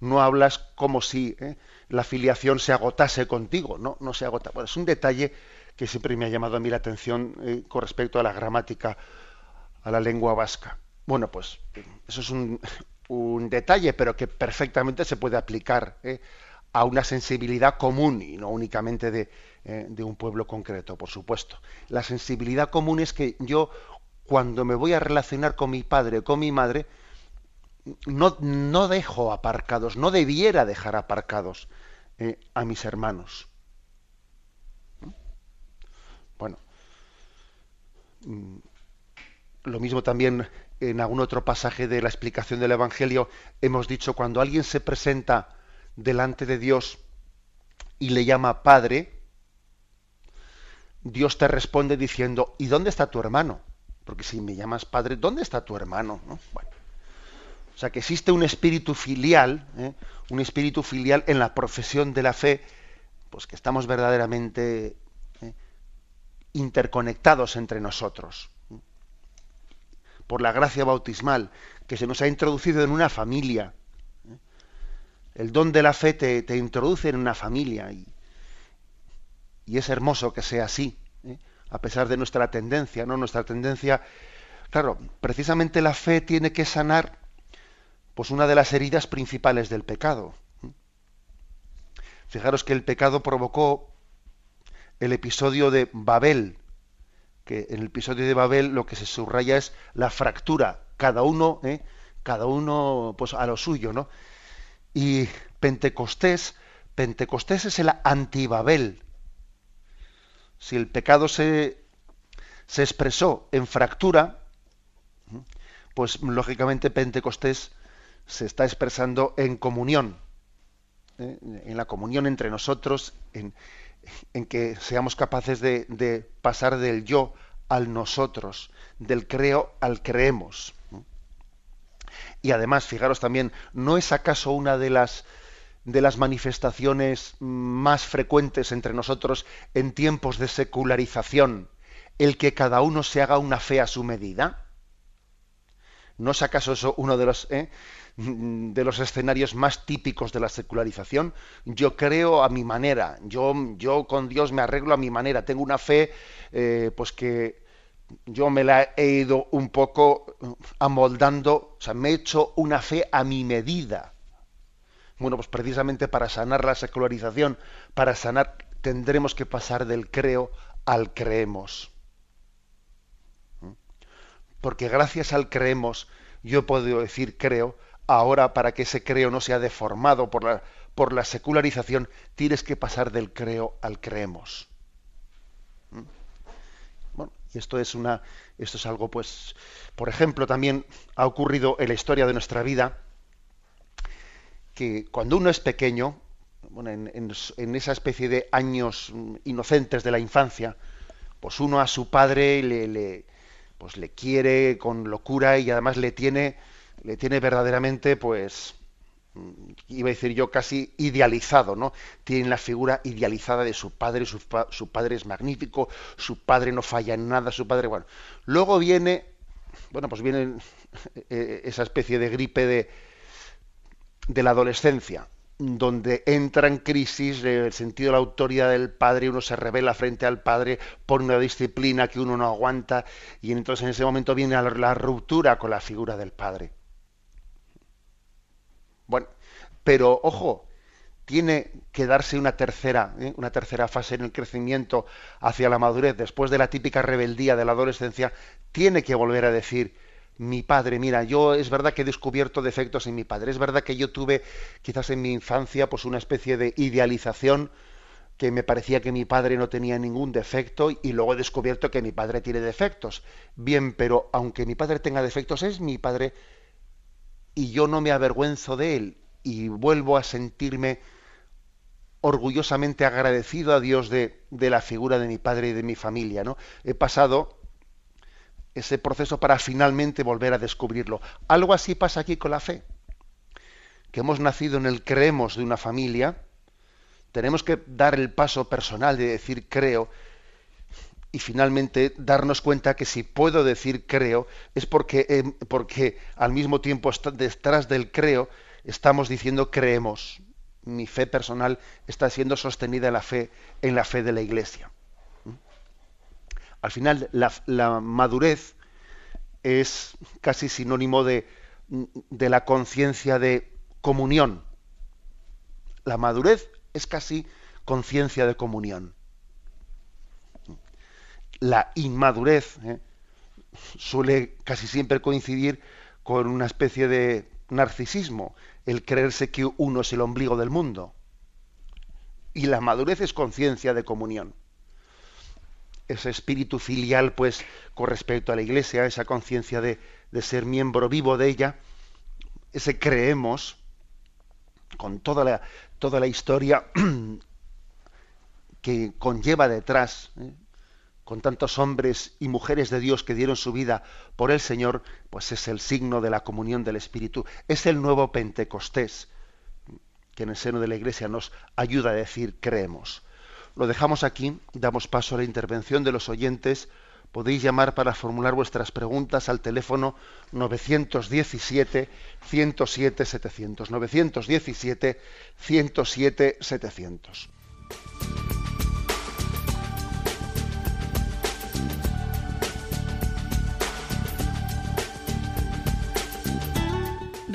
no hablas como si ¿eh? la filiación se agotase contigo. No, no se agota. Bueno, es un detalle que siempre me ha llamado a mí la atención eh, con respecto a la gramática, a la lengua vasca. Bueno, pues eso es un, detalle, pero que perfectamente se puede aplicar ¿eh? a una sensibilidad común y no únicamente eh, de, un pueblo concreto, por supuesto. La sensibilidad común es que yo, cuando me voy a relacionar con mi padre, con mi madre, no, no dejo aparcados, no debiera dejar aparcados eh, a mis hermanos. Bueno, mm, lo mismo también en algún otro pasaje de la explicación del Evangelio hemos dicho, cuando alguien se presenta delante de Dios y le llama Padre, Dios te responde diciendo, ¿y dónde está tu hermano? Porque si me llamas Padre, ¿dónde está tu hermano? Bueno, o sea que existe un espíritu filial, ¿eh? un espíritu filial en la profesión de la fe, pues que estamos verdaderamente ¿eh? interconectados entre nosotros. ¿eh? Por la gracia bautismal, que se nos ha introducido en una familia, el don de la fe te, introduce en una familia y, es hermoso que sea así, a pesar de nuestra tendencia, ¿no? Nuestra tendencia, claro, precisamente la fe tiene que sanar pues una de las heridas principales del pecado. ¿eh? Fijaros que el pecado provocó el episodio de Babel, que en el episodio de Babel lo que se subraya es la fractura, cada uno, ¿eh? cada uno pues a lo suyo, ¿no? Y Pentecostés, Pentecostés es el antibabel. Si el pecado se, se expresó en fractura, pues lógicamente Pentecostés se está expresando en comunión, ¿eh? en la comunión entre nosotros, en, en que seamos capaces de, de, pasar del yo al nosotros, del creo al creemos. Y además, fijaros también, ¿no es acaso una de las de las manifestaciones más frecuentes entre nosotros en tiempos de secularización el que cada uno se haga una fe a su medida? ¿No es acaso eso uno de los, eh, de los escenarios más típicos de la secularización? Yo creo a mi manera, yo, yo con Dios me arreglo a mi manera, tengo una fe eh, pues que yo me la he ido un poco amoldando, o sea, me he hecho una fe a mi medida. Bueno, pues precisamente para sanar la secularización, para sanar, tendremos que pasar del creo al creemos. ¿Mm? Porque gracias al creemos, yo puedo decir creo, ahora para que ese creo no sea deformado por la, por la secularización, tienes que pasar del creo al creemos. ¿Mm? Esto es una, esto es algo, pues, por ejemplo, también ha ocurrido en la historia de nuestra vida que cuando uno es pequeño, bueno, en, esa especie de años inocentes de la infancia, pues uno a su padre le, le, pues le quiere con locura y además le tiene, le tiene verdaderamente, pues, Mm, iba a decir yo, casi idealizado, ¿no? Tienen la figura idealizada de su padre, su, su, padre es magnífico, su padre no falla en nada, su padre, bueno. Luego viene, bueno, pues viene eh, esa especie de gripe de, de la adolescencia, donde entra en crisis el sentido de la autoridad del padre, uno se revela frente al padre por una disciplina que uno no aguanta, y entonces en ese momento viene la ruptura con la figura del padre. Bueno, pero ojo, tiene que darse una tercera, ¿eh? una tercera fase en el crecimiento hacia la madurez, después de la típica rebeldía de la adolescencia, tiene que volver a decir, mi padre, mira, yo es verdad que he descubierto defectos en mi padre, es verdad que yo tuve quizás en mi infancia pues una especie de idealización que me parecía que mi padre no tenía ningún defecto y luego he descubierto que mi padre tiene defectos. Bien, pero aunque mi padre tenga defectos, es mi padre y yo no me avergüenzo de él y vuelvo a sentirme orgullosamente agradecido a Dios de, la figura de mi padre y de mi familia. ¿no? He pasado ese proceso para finalmente volver a descubrirlo. Algo así pasa aquí con la fe, que hemos nacido en el creemos de una familia, tenemos que dar el paso personal de decir creo, y finalmente darnos cuenta que si puedo decir creo es porque, eh, porque al mismo tiempo detrás del creo estamos diciendo creemos. Mi fe personal está siendo sostenida en la fe, en la fe de la Iglesia. Al final, la, la madurez es casi sinónimo de, de la conciencia de comunión. La madurez es casi conciencia de comunión la inmadurez ¿eh? suele casi siempre coincidir con una especie de narcisismo, el creerse que uno es el ombligo del mundo. Y la madurez es conciencia de comunión. Ese espíritu filial, pues, con respecto a la Iglesia, esa conciencia de, de ser miembro vivo de ella, ese creemos, con toda la, toda la historia que conlleva detrás, ¿eh? Con tantos hombres y mujeres de Dios que dieron su vida por el Señor, pues es el signo de la comunión del Espíritu. Es el nuevo Pentecostés que en el seno de la Iglesia nos ayuda a decir creemos. Lo dejamos aquí, damos paso a la intervención de los oyentes. Podéis llamar para formular vuestras preguntas al teléfono 917 107 700. 917 107 700.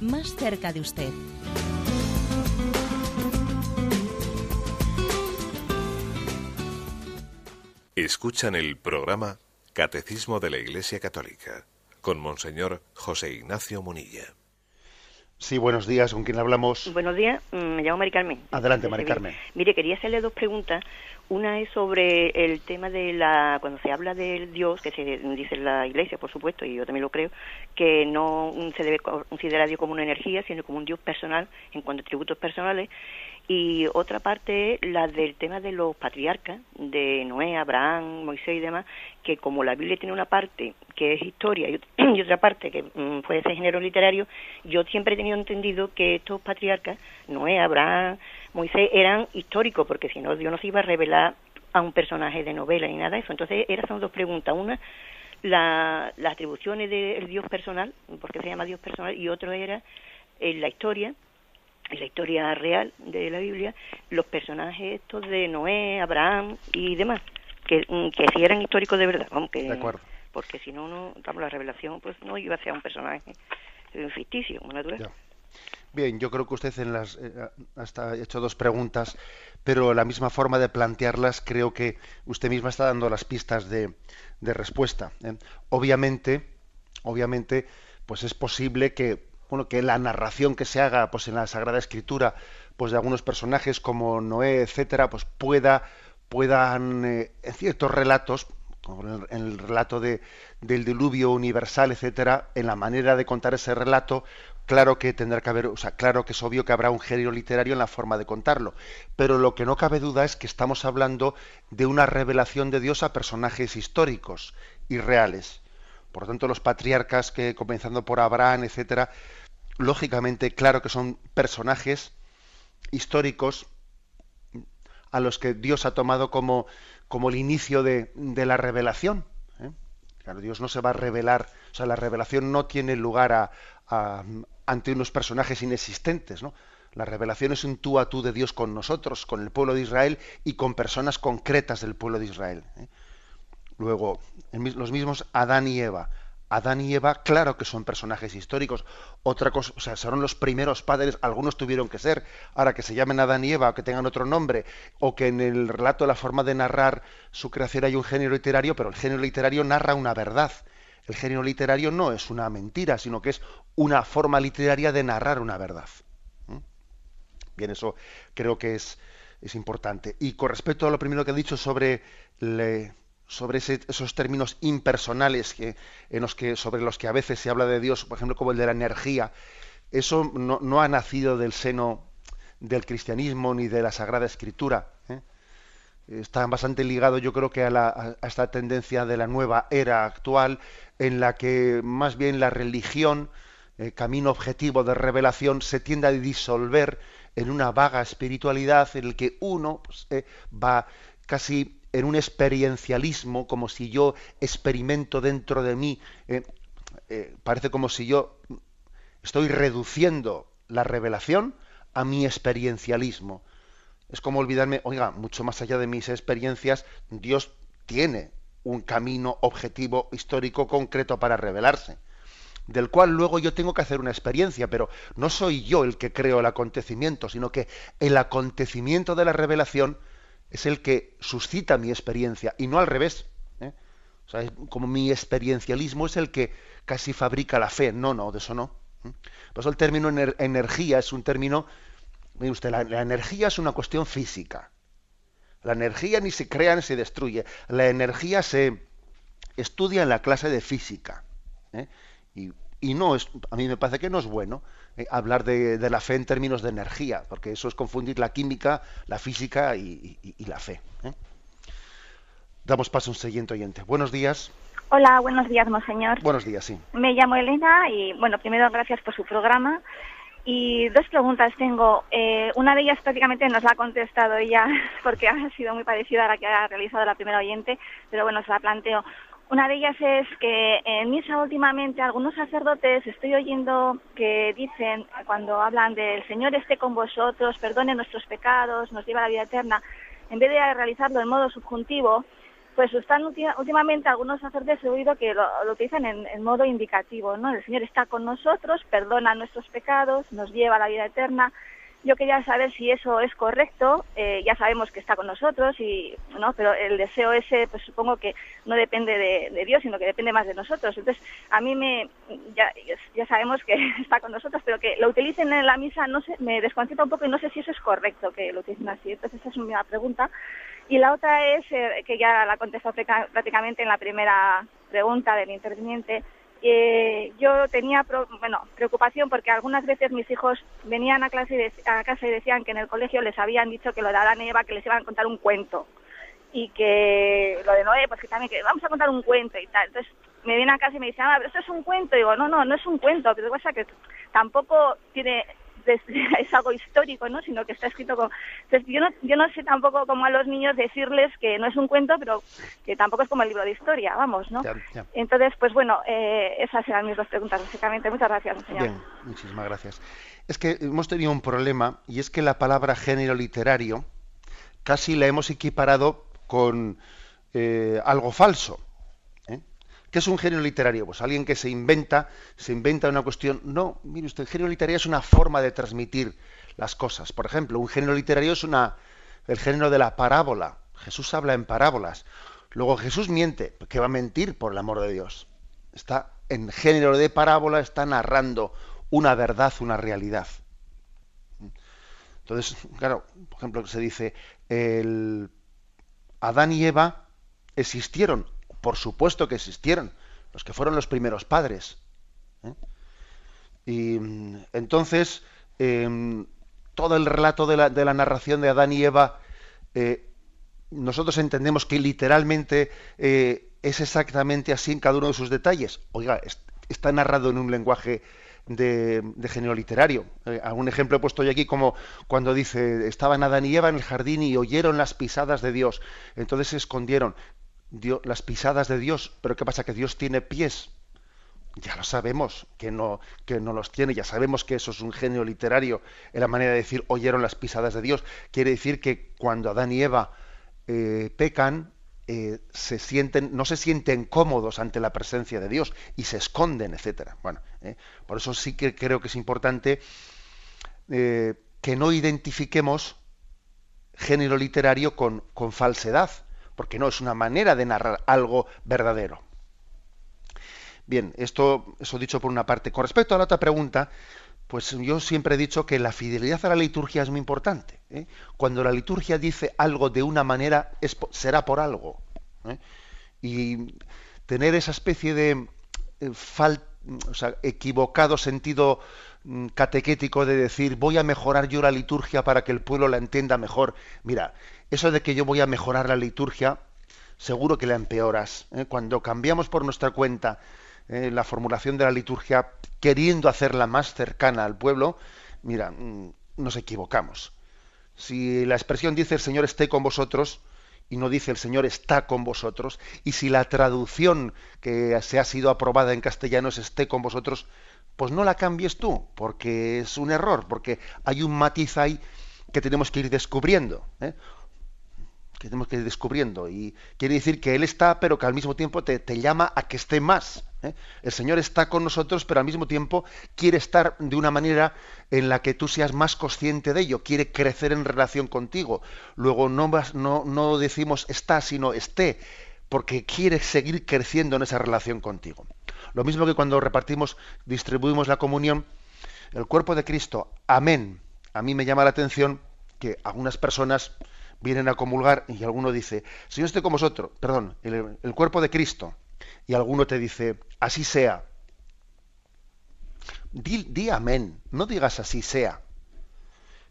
más cerca de usted. Escuchan el programa Catecismo de la Iglesia Católica con Monseñor José Ignacio Munilla. Sí, buenos días, ¿con quién hablamos? Buenos días, mm, me llamo Mari Carmen. Adelante, Mari Carmen. Mire, quería hacerle dos preguntas. Una es sobre el tema de la, cuando se habla del Dios, que se dice en la Iglesia, por supuesto, y yo también lo creo, que no se debe considerar a Dios como una energía, sino como un Dios personal en cuanto a tributos personales Y otra parte es la del tema de los patriarcas, de Noé, Abraham, Moisés y demás, que como la Biblia tiene una parte que es historia y, otra parte que mm, puede ser género literario, yo siempre he tenido entendido que estos patriarcas, Noé, Abraham, Moisés, eran históricos, porque si no, Dios no se iba a revelar a un personaje de novela ni nada de eso. Entonces, son dos preguntas. Una, la, las atribuciones del Dios personal, porque se llama Dios personal, y otro era en la historia, en la historia real de la Biblia, los personajes estos de Noé, Abraham y demás, que, mm, que sí eran históricos de verdad, aunque De acuerdo. porque si no, no, la revelación, pues no iba a ser un personaje eh, ficticio, natural. Ya. Bien, yo creo que usted en las, eh, hasta ha hecho dos preguntas, pero la misma forma de plantearlas creo que usted misma está dando las pistas de, de respuesta. ¿eh? Obviamente, obviamente, pues es posible que bueno que la narración que se haga pues en la Sagrada Escritura pues de algunos personajes como Noé, etcétera, pues pueda puedan eh, en ciertos relatos como en el, relato de, del diluvio universal, etcétera, en la manera de contar ese relato, claro que tendrá que haber, o sea, claro que es obvio que habrá un género literario en la forma de contarlo, pero lo que no cabe duda es que estamos hablando de una revelación de Dios a personajes históricos y reales. Por lo tanto, los patriarcas que comenzando por Abraham, etcétera, lógicamente, claro que son personajes históricos a los que Dios ha tomado como, como el inicio de, de la revelación. ¿eh? Claro, Dios no se va a revelar, o sea, la revelación no tiene lugar ante unos personajes inexistentes, ¿no? La revelación es un tú a tú de Dios con nosotros, con el pueblo de Israel y con personas concretas del pueblo de Israel. ¿eh? Luego, los mismos Adán y Eva. Adán y Eva, claro que son personajes históricos. Otra cosa, o sea, son los primeros padres, algunos tuvieron que ser. Ahora que se llamen Adán y Eva, o que tengan otro nombre, o que en el relato, la forma de narrar su creación hay un género literario, pero el género literario narra una verdad. El género literario no es una mentira, sino que es una forma literaria de narrar una verdad. Bien, eso creo que es, es importante. Y con respecto a lo primero que he dicho sobre le, sobre esos términos impersonales que, en los que, sobre los que a veces se habla de Dios, por ejemplo, como el de la energía, eso no, ha nacido del seno del cristianismo ni de la Sagrada Escritura. ¿eh? Está bastante ligado, yo creo que a, la, a, esta tendencia de la nueva era actual, en la que más bien la religión, eh, camino objetivo de revelación, se tiende a disolver en una vaga espiritualidad en el que uno pues, eh, va casi en un experiencialismo, como si yo experimento dentro de mí, eh, eh, parece como si yo estoy reduciendo la revelación a mi experiencialismo. Es como olvidarme, oiga, mucho más allá de mis experiencias, Dios tiene un camino objetivo, histórico, concreto para revelarse, del cual luego yo tengo que hacer una experiencia, pero no soy yo el que creo el acontecimiento, sino que el acontecimiento de la revelación es el que suscita mi experiencia y no al revés. ¿eh? O sea, como mi experiencialismo es el que casi fabrica la fe. No, no, de eso no. ¿eh? Por eso el término ener energía es un término, mire usted, la, la, energía es una cuestión física. La energía ni se crea ni se destruye. La energía se estudia en la clase de física. ¿eh? Y, y, no es, a mí me parece que no es bueno eh, hablar de, de, la fe en términos de energía, porque eso es confundir la química, la física y, y, y la fe. ¿eh? Damos paso a un siguiente oyente. Buenos días. Hola, buenos días, monseñor. Buenos días, sí. Me llamo Elena y, bueno, primero gracias por su programa. Y dos preguntas tengo. Eh, una de ellas prácticamente nos la ha contestado ella porque ha sido muy parecida a la que ha realizado la primera oyente, pero bueno, se la planteo. Una de ellas es que en misa últimamente algunos sacerdotes estoy oyendo que dicen, cuando hablan del Señor esté con vosotros, perdone nuestros pecados, nos lleva a la vida eterna, en vez de realizarlo en modo subjuntivo, pues están últimamente algunos sacerdotes he oído que lo, lo utilizan en, en, modo indicativo, ¿no? El Señor está con nosotros, perdona nuestros pecados, nos lleva a la vida eterna. Yo quería saber si eso es correcto, eh, ya sabemos que está con nosotros, y, ¿no? pero el deseo ese, pues supongo que no depende de, de Dios, sino que depende más de nosotros. Entonces, a mí me, ya, ya sabemos que está con nosotros, pero que lo utilicen en la misa, no sé, me desconcierta un poco y no sé si eso es correcto que lo utilicen así. Entonces, esa es mi pregunta. Y la otra es, eh, que ya la contestó prácticamente en la primera pregunta del interviniente, eh, yo tenía bueno, preocupación porque algunas veces mis hijos venían a, clase a casa y decían que en el colegio les habían dicho que lo de Adán y Eva, que les iban a contar un cuento. Y que lo de Noé, pues que también que vamos a contar un cuento y tal. Entonces me viene a casa y me dicen, ah, pero esto es un cuento. Y digo, no, no, no es un cuento. Pero pasa que tampoco tiene es algo histórico, ¿no? Sino que está escrito con... Entonces, yo no, yo no sé tampoco como a los niños decirles que no es un cuento, pero que tampoco es como el libro de historia, vamos, ¿no? Entonces, pues bueno, eh, esas eran mis dos preguntas, básicamente. Muchas gracias, señor. Bien, muchísimas gracias. Es que hemos tenido un problema y es que la palabra género literario casi la hemos equiparado con eh, algo falso. ¿Qué es un género literario? Pues alguien que se inventa, se inventa una cuestión. No, mire usted, el género literario es una forma de transmitir las cosas. Por ejemplo, un género literario es una, el género de la parábola. Jesús habla en parábolas. Luego Jesús miente, que va a mentir por el amor de Dios. Está en género de parábola, está narrando una verdad, una realidad. Entonces, claro, por ejemplo, se dice, el Adán y Eva existieron, por supuesto que existieron, los que fueron los primeros padres. ¿eh? Y mm, entonces, em, todo el relato de la, de la, narración de Adán y Eva, eh, nosotros entendemos que literalmente eh, es exactamente así en cada uno de sus detalles. Oiga, está narrado en un lenguaje de, de género literario. algún ejemplo he puesto yo aquí como cuando dice, estaban Adán y Eva en el jardín y oyeron las pisadas de Dios. Entonces se escondieron las pisadas de Dios, pero ¿qué pasa? Que Dios tiene pies. Ya lo sabemos que no, que no los tiene, ya sabemos que eso es un genio literario en la manera de decir oyeron las pisadas de Dios. Quiere decir que cuando Adán y Eva eh, pecan, eh, se sienten, no se sienten cómodos ante la presencia de Dios y se esconden, etcétera. Bueno, eh, por eso sí que creo que es importante que no identifiquemos género literario con, con falsedad porque no es una manera de narrar algo verdadero. Bien, esto eso dicho por una parte. Con respecto a la otra pregunta, pues yo siempre he dicho que la fidelidad a la liturgia es muy importante. ¿eh? Cuando la liturgia dice algo de una manera, será por algo. ¿eh? Y tener esa especie de eh, equivocado sentido mm, catequético de decir voy a mejorar yo la liturgia para que el pueblo la entienda mejor. Mira, eso de que yo voy a mejorar la liturgia, seguro que la empeoras. ¿eh? Cuando cambiamos por nuestra cuenta eh, la formulación de la liturgia, queriendo hacerla más cercana al pueblo, mira, mm, nos equivocamos. Si la expresión dice el Señor esté con vosotros, y no dice el Señor está con vosotros, y si la traducción que se ha sido aprobada en castellano es esté con vosotros, pues no la cambies tú, porque es un error, porque hay un matiz ahí que tenemos que ir descubriendo. ¿eh? Que tenemos que ir descubriendo. Y quiere decir que Él está, pero que al mismo tiempo te, llama a que esté más. ¿eh? El Señor está con nosotros, pero al mismo tiempo quiere estar de una manera en la que tú seas más consciente de ello, quiere crecer en relación contigo. Luego no, no, no decimos está, sino esté, porque quiere seguir creciendo en esa relación contigo. Lo mismo que cuando repartimos, distribuimos la comunión, el cuerpo de Cristo, amén. A mí me llama la atención que algunas personas, vienen a comulgar y alguno dice, Señor estoy con vosotros, perdón, el, cuerpo de Cristo, y alguno te dice, así sea. Di, di, amén, no digas así sea.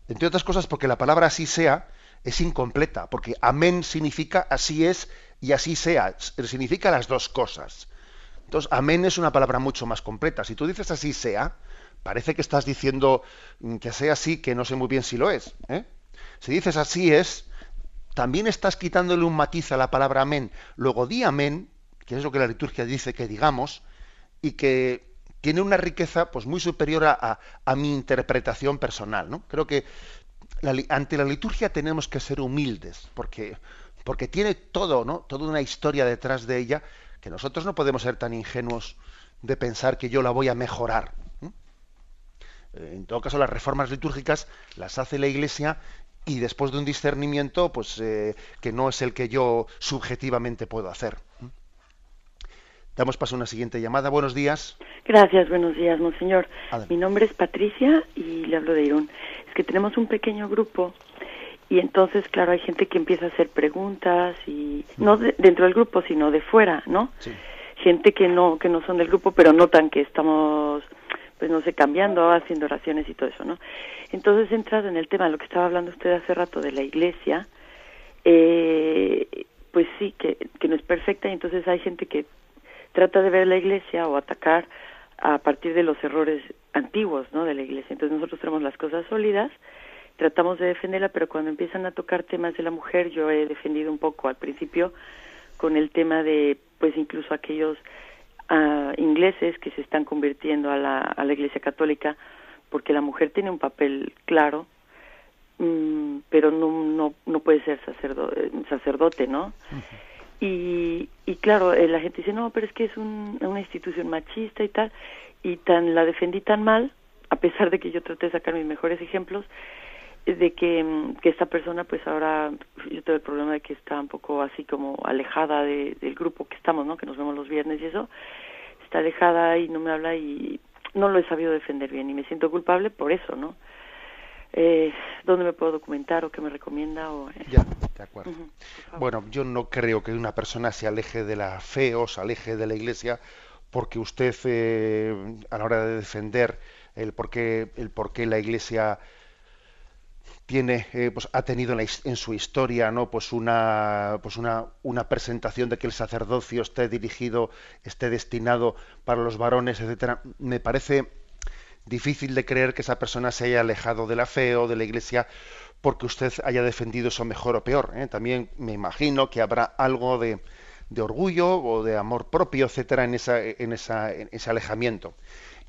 Entre otras cosas porque la palabra así sea es incompleta, porque amén significa así es y así sea, significa las dos cosas. Entonces, amén es una palabra mucho más completa. Si tú dices así sea, parece que estás diciendo que sea así, que no sé muy bien si lo es. ¿eh? Si dices así es, también estás quitándole un matiz a la palabra amén. Luego di amén, que es lo que la liturgia dice que digamos, y que tiene una riqueza pues muy superior a, mi interpretación personal. ¿no? Creo que ante la liturgia tenemos que ser humildes, porque, porque tiene todo, ¿no? toda una historia detrás de ella, que nosotros no podemos ser tan ingenuos de pensar que yo la voy a mejorar. En todo caso, las reformas litúrgicas las hace la Iglesia y después de un discernimiento pues eh, que no es el que yo subjetivamente puedo hacer. Damos paso a una siguiente llamada. Buenos días. Gracias, buenos días, monseñor. Mi nombre es Patricia y le hablo de Irún. Es que tenemos un pequeño grupo y entonces, claro, hay gente que empieza a hacer preguntas y no dentro del grupo, sino de fuera, ¿no? Sí. gente que no que no son del grupo, pero notan que estamos pues no sé, cambiando, haciendo oraciones y todo eso, ¿no? Entonces, entrado en el tema de lo que estaba hablando usted hace rato de la iglesia, eh, pues sí, que, que no es perfecta y entonces hay gente que trata de ver la iglesia o atacar a partir de los errores antiguos, ¿no? De la iglesia. Entonces nosotros tenemos las cosas sólidas, tratamos de defenderla, pero cuando empiezan a tocar temas de la mujer, yo he defendido un poco al principio con el tema de, pues incluso aquellos uh, ingleses que se están convirtiendo a la, a la iglesia católica, porque la mujer tiene un papel claro, mmm, pero no, no, no puede ser sacerdote, sacerdote ¿no? Y, y claro, eh, la gente dice, no, pero es que es un, una institución machista y tal, y tan la defendí tan mal, a pesar de que yo traté de sacar mis mejores ejemplos, de que, mm, que esta persona pues ahora yo tengo el problema de que está un poco así como alejada de, del grupo que estamos, ¿no? Que nos vemos los viernes y eso, está alejada y no me habla y no lo he sabido defender bien y me siento culpable por eso, ¿no? eh, dónde me puedo documentar o qué me recomienda. O, eh. Ya, de acuerdo. Uh -huh, bueno, yo no creo que una persona se aleje de la fe o se aleje de la iglesia porque usted eh, a la hora de defender el por qué, el por qué la iglesia tiene eh, pues ha tenido en, la, en, su historia no pues una pues una, una presentación de que el sacerdocio esté dirigido esté destinado para los varones etcétera me parece difícil de creer que esa persona se haya alejado de la fe o de la iglesia porque usted haya defendido eso mejor o peor. ¿eh? También me imagino que habrá algo de, de, orgullo o de amor propio, etcétera, en, esa, en, esa, en ese alejamiento.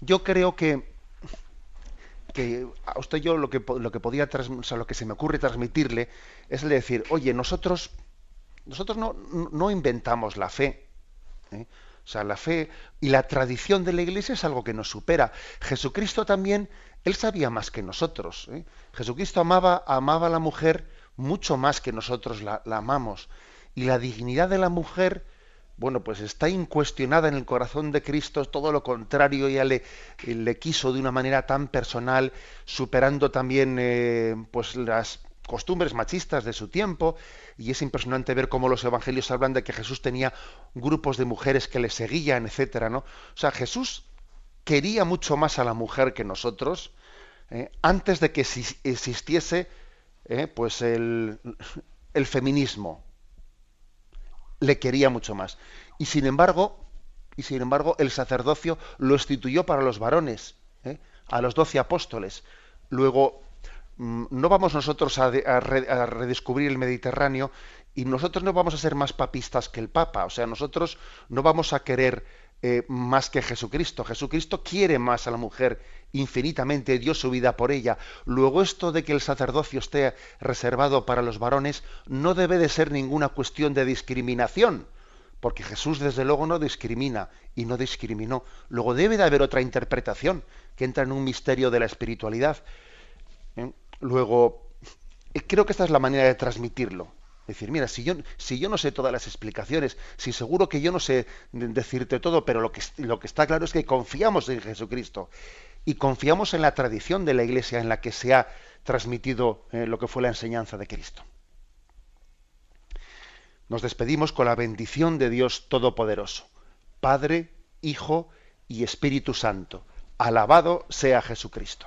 Yo creo que, que a usted yo lo que, lo que podía, lo que se me ocurre transmitirle es decir, oye, nosotros, nosotros no, no inventamos la fe. ¿eh? O sea, la fe y la tradición de la Iglesia es algo que nos supera. Jesucristo también, él sabía más que nosotros. ¿eh? Jesucristo amaba, amaba a la mujer mucho más que nosotros la, amamos. Y la dignidad de la mujer, bueno, pues está incuestionada en el corazón de Cristo, todo lo contrario, ella le, le quiso de una manera tan personal, superando también eh, pues las costumbres machistas de su tiempo y es impresionante ver cómo los evangelios hablan de que Jesús tenía grupos de mujeres que le seguían, etcétera, ¿no? O sea, Jesús quería mucho más a la mujer que nosotros eh, antes de que existiese eh, pues el, el feminismo. Le quería mucho más. Y sin embargo, y sin embargo, el sacerdocio lo instituyó para los varones, ¿eh? a los doce apóstoles. Luego no vamos nosotros a, de, a, re, a, redescubrir el Mediterráneo y nosotros no vamos a ser más papistas que el Papa. O sea, nosotros no vamos a querer eh, más que Jesucristo. Jesucristo quiere más a la mujer infinitamente, dio su vida por ella. Luego esto de que el sacerdocio esté reservado para los varones no debe de ser ninguna cuestión de discriminación. Porque Jesús desde luego no discrimina y no discriminó. Luego debe de haber otra interpretación que entra en un misterio de la espiritualidad. ¿Eh? Luego, creo que esta es la manera de transmitirlo. Es decir, mira, si yo, si yo no sé todas las explicaciones, si seguro que yo no sé decirte todo, pero lo que, lo que está claro es que confiamos en Jesucristo y confiamos en la tradición de la Iglesia en la que se ha transmitido eh, lo que fue la enseñanza de Cristo. Nos despedimos con la bendición de Dios Todopoderoso, Padre, Hijo y Espíritu Santo. Alabado sea Jesucristo.